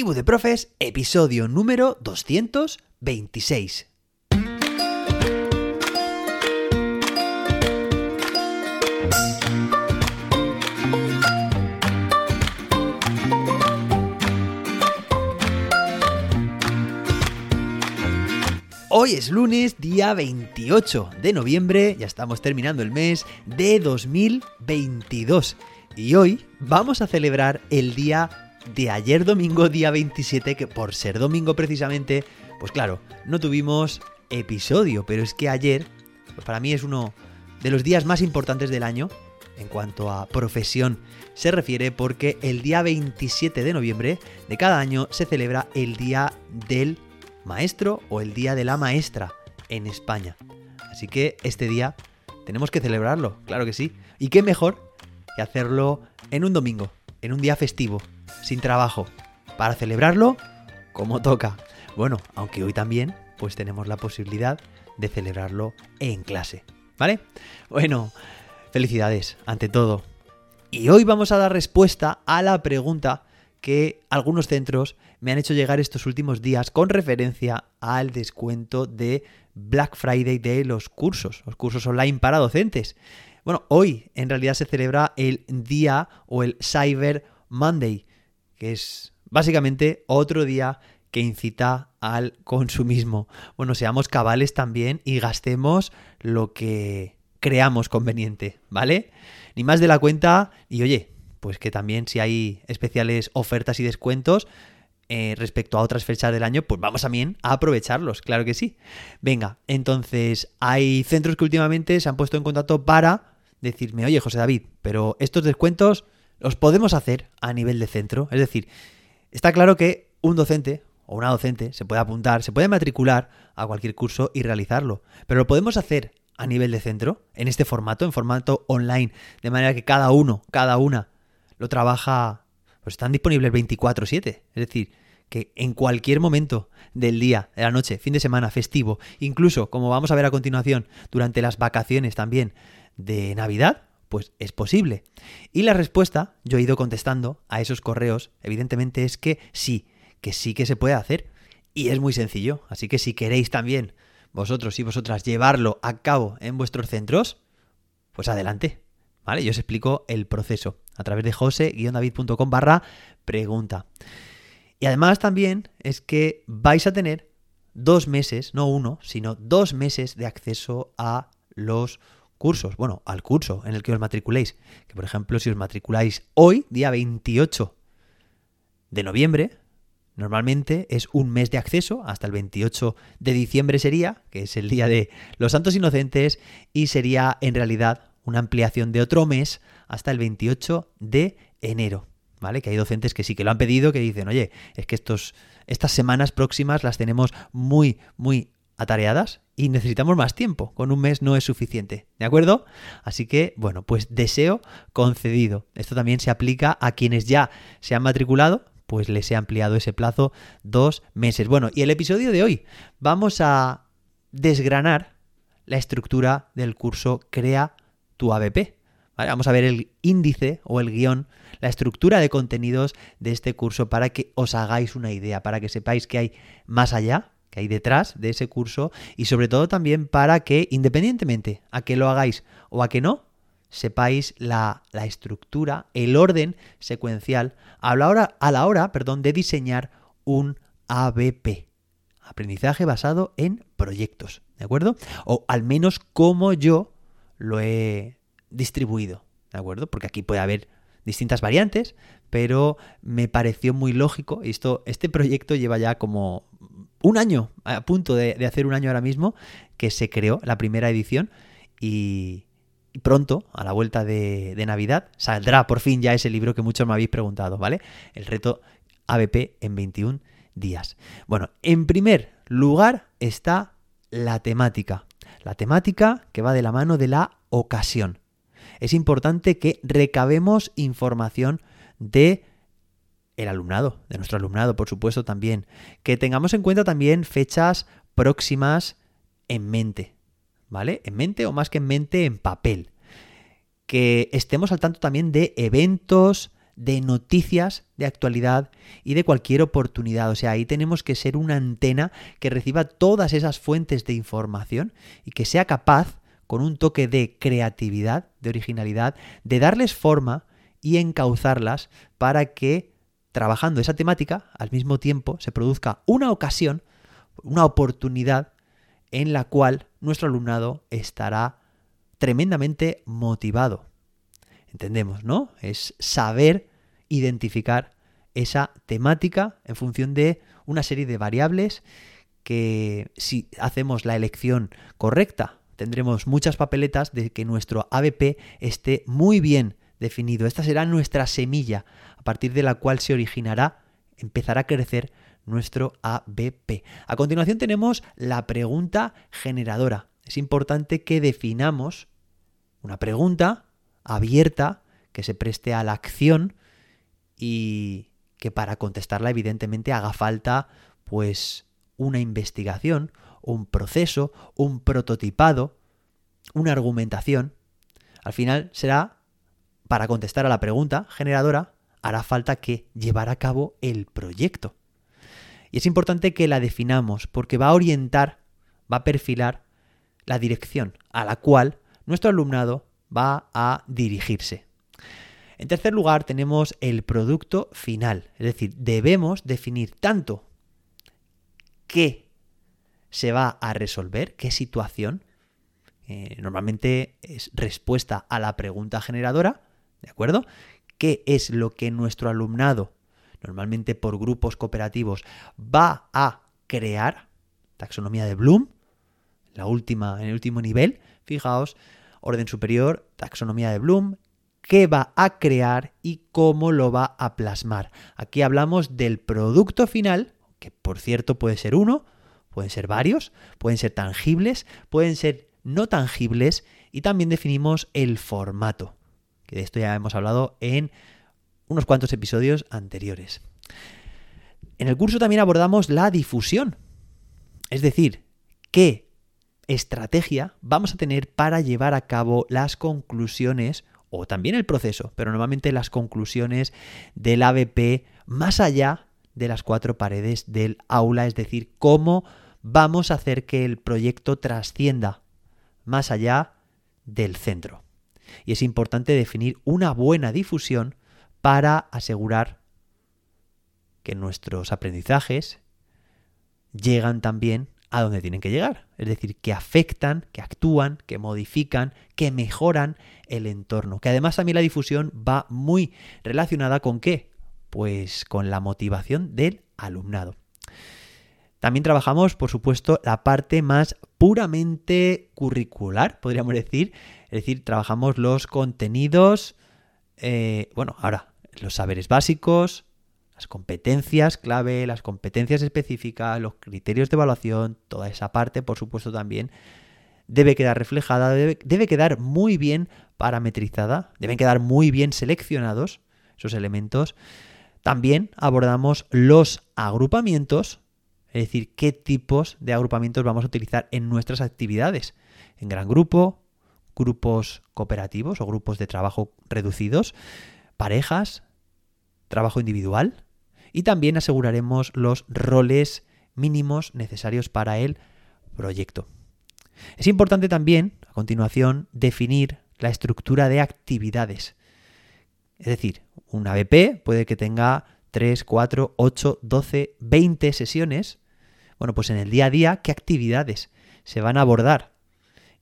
De Profes, episodio número 226. Hoy es lunes, día 28 de noviembre, ya estamos terminando el mes de 2022. Y hoy vamos a celebrar el día de ayer domingo, día 27, que por ser domingo precisamente, pues claro, no tuvimos episodio, pero es que ayer, pues para mí es uno de los días más importantes del año en cuanto a profesión se refiere porque el día 27 de noviembre de cada año se celebra el Día del maestro o el día de la maestra en España. Así que este día tenemos que celebrarlo, claro que sí. Y qué mejor que hacerlo en un domingo, en un día festivo, sin trabajo, para celebrarlo como toca. Bueno, aunque hoy también pues tenemos la posibilidad de celebrarlo en clase, ¿vale? Bueno, felicidades ante todo. Y hoy vamos a dar respuesta a la pregunta que algunos centros me han hecho llegar estos últimos días con referencia al descuento de Black Friday de los cursos, los cursos online para docentes. Bueno, hoy en realidad se celebra el día o el Cyber Monday, que es básicamente otro día que incita al consumismo. Bueno, seamos cabales también y gastemos lo que creamos conveniente, ¿vale? Ni más de la cuenta y oye, pues que también si hay especiales ofertas y descuentos eh, respecto a otras fechas del año, pues vamos también a aprovecharlos, claro que sí. Venga, entonces hay centros que últimamente se han puesto en contacto para decirme, oye José David, pero estos descuentos los podemos hacer a nivel de centro. Es decir, está claro que un docente o una docente se puede apuntar, se puede matricular a cualquier curso y realizarlo, pero lo podemos hacer a nivel de centro, en este formato, en formato online, de manera que cada uno, cada una lo trabaja, pues están disponibles 24/7. Es decir, que en cualquier momento del día, de la noche, fin de semana, festivo, incluso, como vamos a ver a continuación, durante las vacaciones también de Navidad, pues es posible. Y la respuesta, yo he ido contestando a esos correos, evidentemente es que sí, que sí que se puede hacer. Y es muy sencillo. Así que si queréis también vosotros y vosotras llevarlo a cabo en vuestros centros, pues adelante. ¿Vale? Yo os explico el proceso a través de jose-david.com barra pregunta. Y además también es que vais a tener dos meses, no uno, sino dos meses de acceso a los cursos, bueno, al curso en el que os matriculéis. Que por ejemplo, si os matriculáis hoy, día 28 de noviembre, normalmente es un mes de acceso, hasta el 28 de diciembre sería, que es el día de los santos inocentes, y sería en realidad una ampliación de otro mes hasta el 28 de enero. ¿Vale? Que hay docentes que sí que lo han pedido, que dicen, oye, es que estos, estas semanas próximas las tenemos muy, muy atareadas y necesitamos más tiempo. Con un mes no es suficiente. ¿De acuerdo? Así que, bueno, pues deseo concedido. Esto también se aplica a quienes ya se han matriculado, pues les he ampliado ese plazo dos meses. Bueno, y el episodio de hoy vamos a desgranar la estructura del curso Crea tu ABP. Vamos a ver el índice o el guion, la estructura de contenidos de este curso para que os hagáis una idea, para que sepáis que hay más allá, que hay detrás de ese curso y sobre todo también para que, independientemente a que lo hagáis o a que no, sepáis la, la estructura, el orden secuencial a la hora, a la hora perdón, de diseñar un ABP. Aprendizaje basado en proyectos, ¿de acuerdo? O al menos como yo lo he distribuido, ¿de acuerdo? Porque aquí puede haber distintas variantes, pero me pareció muy lógico. Esto, este proyecto lleva ya como un año, a punto de, hacer un año ahora mismo, que se creó la primera edición y, pronto, a la vuelta de, de, Navidad, saldrá por fin ya ese libro que muchos me habéis preguntado, ¿vale? El reto ABP en 21 días. Bueno, en primer lugar está la temática la temática que va de la mano de la ocasión. Es importante que recabemos información de el alumnado, de nuestro alumnado, por supuesto también, que tengamos en cuenta también fechas próximas en mente, ¿vale? En mente o más que en mente en papel. Que estemos al tanto también de eventos, de noticias de actualidad y de cualquier oportunidad. O sea, ahí tenemos que ser una antena que reciba todas esas fuentes de información y que sea capaz, con un toque de creatividad, de originalidad, de darles forma y encauzarlas para que, trabajando esa temática, al mismo tiempo se produzca una ocasión, una oportunidad en la cual nuestro alumnado estará tremendamente motivado. Entendemos, ¿no? Es saber identificar esa temática en función de una serie de variables que si hacemos la elección correcta tendremos muchas papeletas de que nuestro ABP esté muy bien definido. Esta será nuestra semilla a partir de la cual se originará, empezará a crecer nuestro ABP. A continuación tenemos la pregunta generadora. Es importante que definamos una pregunta abierta que se preste a la acción y que para contestarla evidentemente haga falta pues una investigación, un proceso, un prototipado, una argumentación. Al final será para contestar a la pregunta generadora hará falta que llevar a cabo el proyecto. Y es importante que la definamos porque va a orientar, va a perfilar la dirección a la cual nuestro alumnado va a dirigirse. En tercer lugar tenemos el producto final, es decir, debemos definir tanto qué se va a resolver, qué situación, eh, normalmente es respuesta a la pregunta generadora, ¿de acuerdo? ¿Qué es lo que nuestro alumnado, normalmente por grupos cooperativos, va a crear? Taxonomía de Bloom, la última, en el último nivel, fijaos, orden superior, taxonomía de Bloom, qué va a crear y cómo lo va a plasmar. Aquí hablamos del producto final, que por cierto puede ser uno, pueden ser varios, pueden ser tangibles, pueden ser no tangibles y también definimos el formato, de esto ya hemos hablado en unos cuantos episodios anteriores. En el curso también abordamos la difusión, es decir, qué estrategia vamos a tener para llevar a cabo las conclusiones o también el proceso, pero normalmente las conclusiones del ABP más allá de las cuatro paredes del aula, es decir, cómo vamos a hacer que el proyecto trascienda más allá del centro. Y es importante definir una buena difusión para asegurar que nuestros aprendizajes llegan también a donde tienen que llegar. Es decir, que afectan, que actúan, que modifican, que mejoran el entorno. Que además también la difusión va muy relacionada con qué? Pues con la motivación del alumnado. También trabajamos, por supuesto, la parte más puramente curricular, podríamos decir. Es decir, trabajamos los contenidos, eh, bueno, ahora, los saberes básicos, las competencias clave, las competencias específicas, los criterios de evaluación, toda esa parte, por supuesto, también debe quedar reflejada, debe, debe quedar muy bien parametrizada, deben quedar muy bien seleccionados esos elementos. También abordamos los agrupamientos, es decir, qué tipos de agrupamientos vamos a utilizar en nuestras actividades. En gran grupo, grupos cooperativos o grupos de trabajo reducidos, parejas, trabajo individual, y también aseguraremos los roles mínimos necesarios para el proyecto. Es importante también, a continuación, definir la estructura de actividades. Es decir, un ABP puede que tenga 3, 4, 8, 12, 20 sesiones. Bueno, pues en el día a día, ¿qué actividades se van a abordar?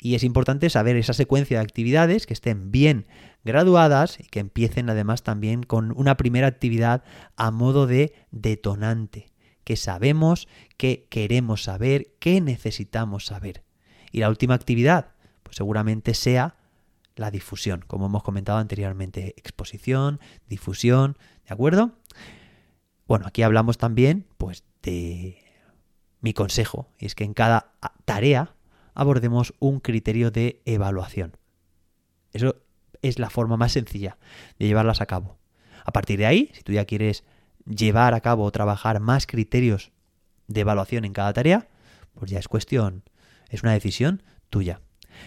Y es importante saber esa secuencia de actividades que estén bien graduadas y que empiecen además también con una primera actividad a modo de detonante, que sabemos, que queremos saber, que necesitamos saber. Y la última actividad, pues seguramente sea la difusión, como hemos comentado anteriormente, exposición, difusión, ¿de acuerdo? Bueno, aquí hablamos también pues de mi consejo, y es que en cada tarea abordemos un criterio de evaluación. Eso es la forma más sencilla de llevarlas a cabo. A partir de ahí, si tú ya quieres llevar a cabo o trabajar más criterios de evaluación en cada tarea, pues ya es cuestión, es una decisión tuya.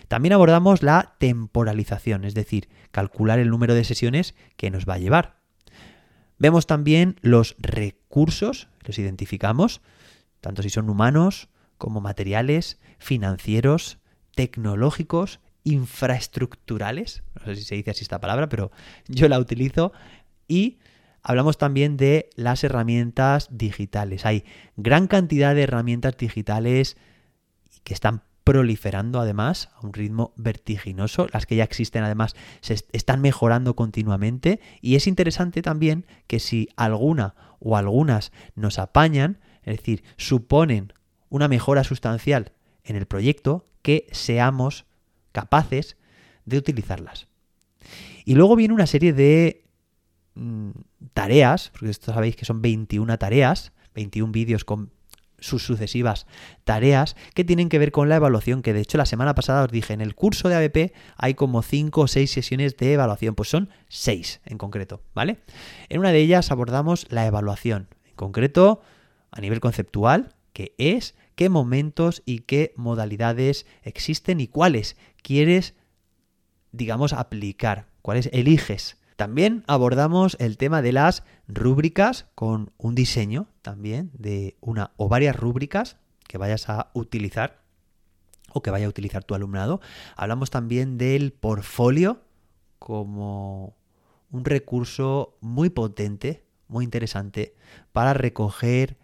También abordamos la temporalización, es decir, calcular el número de sesiones que nos va a llevar. Vemos también los recursos, los identificamos, tanto si son humanos como materiales, financieros, tecnológicos, infraestructurales, no sé si se dice así esta palabra, pero yo la utilizo, y hablamos también de las herramientas digitales. Hay gran cantidad de herramientas digitales que están proliferando además a un ritmo vertiginoso. Las que ya existen además se están mejorando continuamente y es interesante también que si alguna o algunas nos apañan, es decir, suponen una mejora sustancial en el proyecto, que seamos capaces de utilizarlas. Y luego viene una serie de mm, tareas, porque esto sabéis que son 21 tareas, 21 vídeos con sus sucesivas tareas que tienen que ver con la evaluación, que de hecho la semana pasada os dije, en el curso de ABP hay como 5 o 6 sesiones de evaluación, pues son 6 en concreto, ¿vale? En una de ellas abordamos la evaluación, en concreto a nivel conceptual, qué es, qué momentos y qué modalidades existen y cuáles quieres, digamos, aplicar, cuáles eliges también abordamos el tema de las rúbricas con un diseño también de una o varias rúbricas que vayas a utilizar o que vaya a utilizar tu alumnado. Hablamos también del portfolio como un recurso muy potente, muy interesante para recoger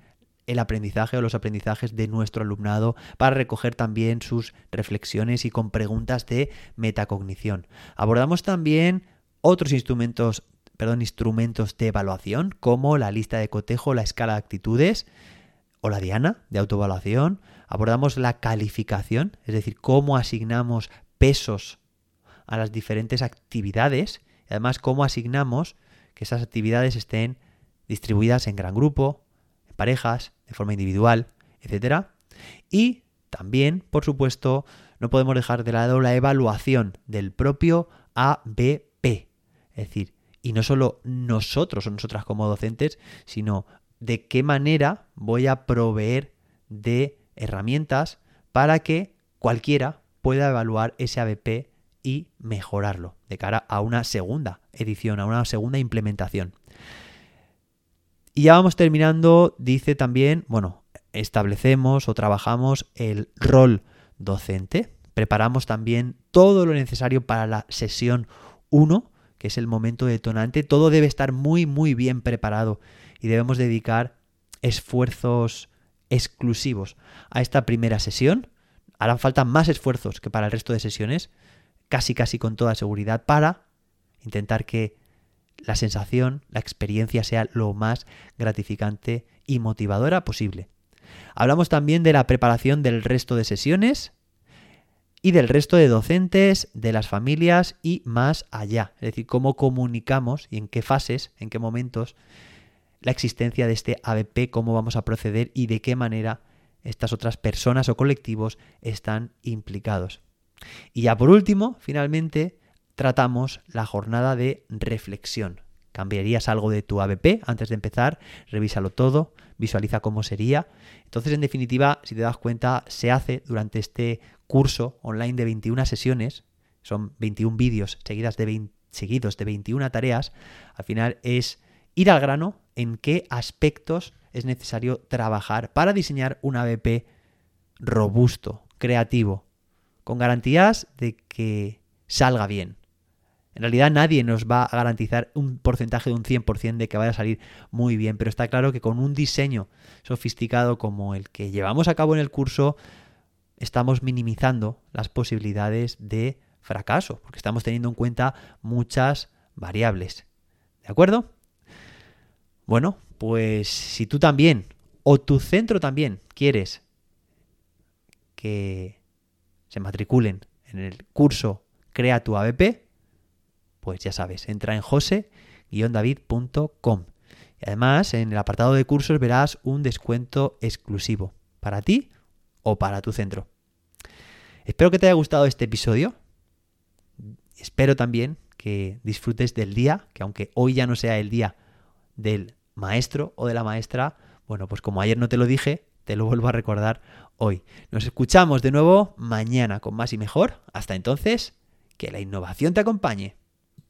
el aprendizaje o los aprendizajes de nuestro alumnado, para recoger también sus reflexiones y con preguntas de metacognición. Abordamos también otros instrumentos, perdón, instrumentos de evaluación como la lista de cotejo, la escala de actitudes o la diana de autoevaluación. Abordamos la calificación, es decir, cómo asignamos pesos a las diferentes actividades y además cómo asignamos que esas actividades estén distribuidas en gran grupo, en parejas, de forma individual, etc. Y también, por supuesto, no podemos dejar de lado la evaluación del propio ABP, es decir, y no solo nosotros o nosotras como docentes, sino de qué manera voy a proveer de herramientas para que cualquiera pueda evaluar ese ABP y mejorarlo de cara a una segunda edición, a una segunda implementación. Y ya vamos terminando, dice también, bueno, establecemos o trabajamos el rol docente, preparamos también todo lo necesario para la sesión 1 que es el momento detonante, todo debe estar muy, muy bien preparado y debemos dedicar esfuerzos exclusivos a esta primera sesión. Harán falta más esfuerzos que para el resto de sesiones, casi, casi con toda seguridad, para intentar que la sensación, la experiencia sea lo más gratificante y motivadora posible. Hablamos también de la preparación del resto de sesiones, y del resto de docentes, de las familias y más allá. Es decir, cómo comunicamos y en qué fases, en qué momentos la existencia de este ABP, cómo vamos a proceder y de qué manera estas otras personas o colectivos están implicados. Y ya por último, finalmente, tratamos la jornada de reflexión. ¿Cambiarías algo de tu ABP antes de empezar? Revísalo todo, visualiza cómo sería. Entonces, en definitiva, si te das cuenta, se hace durante este curso online de 21 sesiones, son 21 vídeos seguidas de seguidos de 21 tareas, al final es ir al grano en qué aspectos es necesario trabajar para diseñar un ABP robusto, creativo, con garantías de que salga bien. En realidad nadie nos va a garantizar un porcentaje de un 100% de que vaya a salir muy bien, pero está claro que con un diseño sofisticado como el que llevamos a cabo en el curso, estamos minimizando las posibilidades de fracaso, porque estamos teniendo en cuenta muchas variables. ¿De acuerdo? Bueno, pues si tú también, o tu centro también, quieres que se matriculen en el curso Crea tu ABP, pues ya sabes, entra en jose-david.com. Y además, en el apartado de cursos verás un descuento exclusivo para ti o para tu centro. Espero que te haya gustado este episodio. Espero también que disfrutes del día, que aunque hoy ya no sea el día del maestro o de la maestra, bueno, pues como ayer no te lo dije, te lo vuelvo a recordar hoy. Nos escuchamos de nuevo mañana con más y mejor. Hasta entonces, que la innovación te acompañe.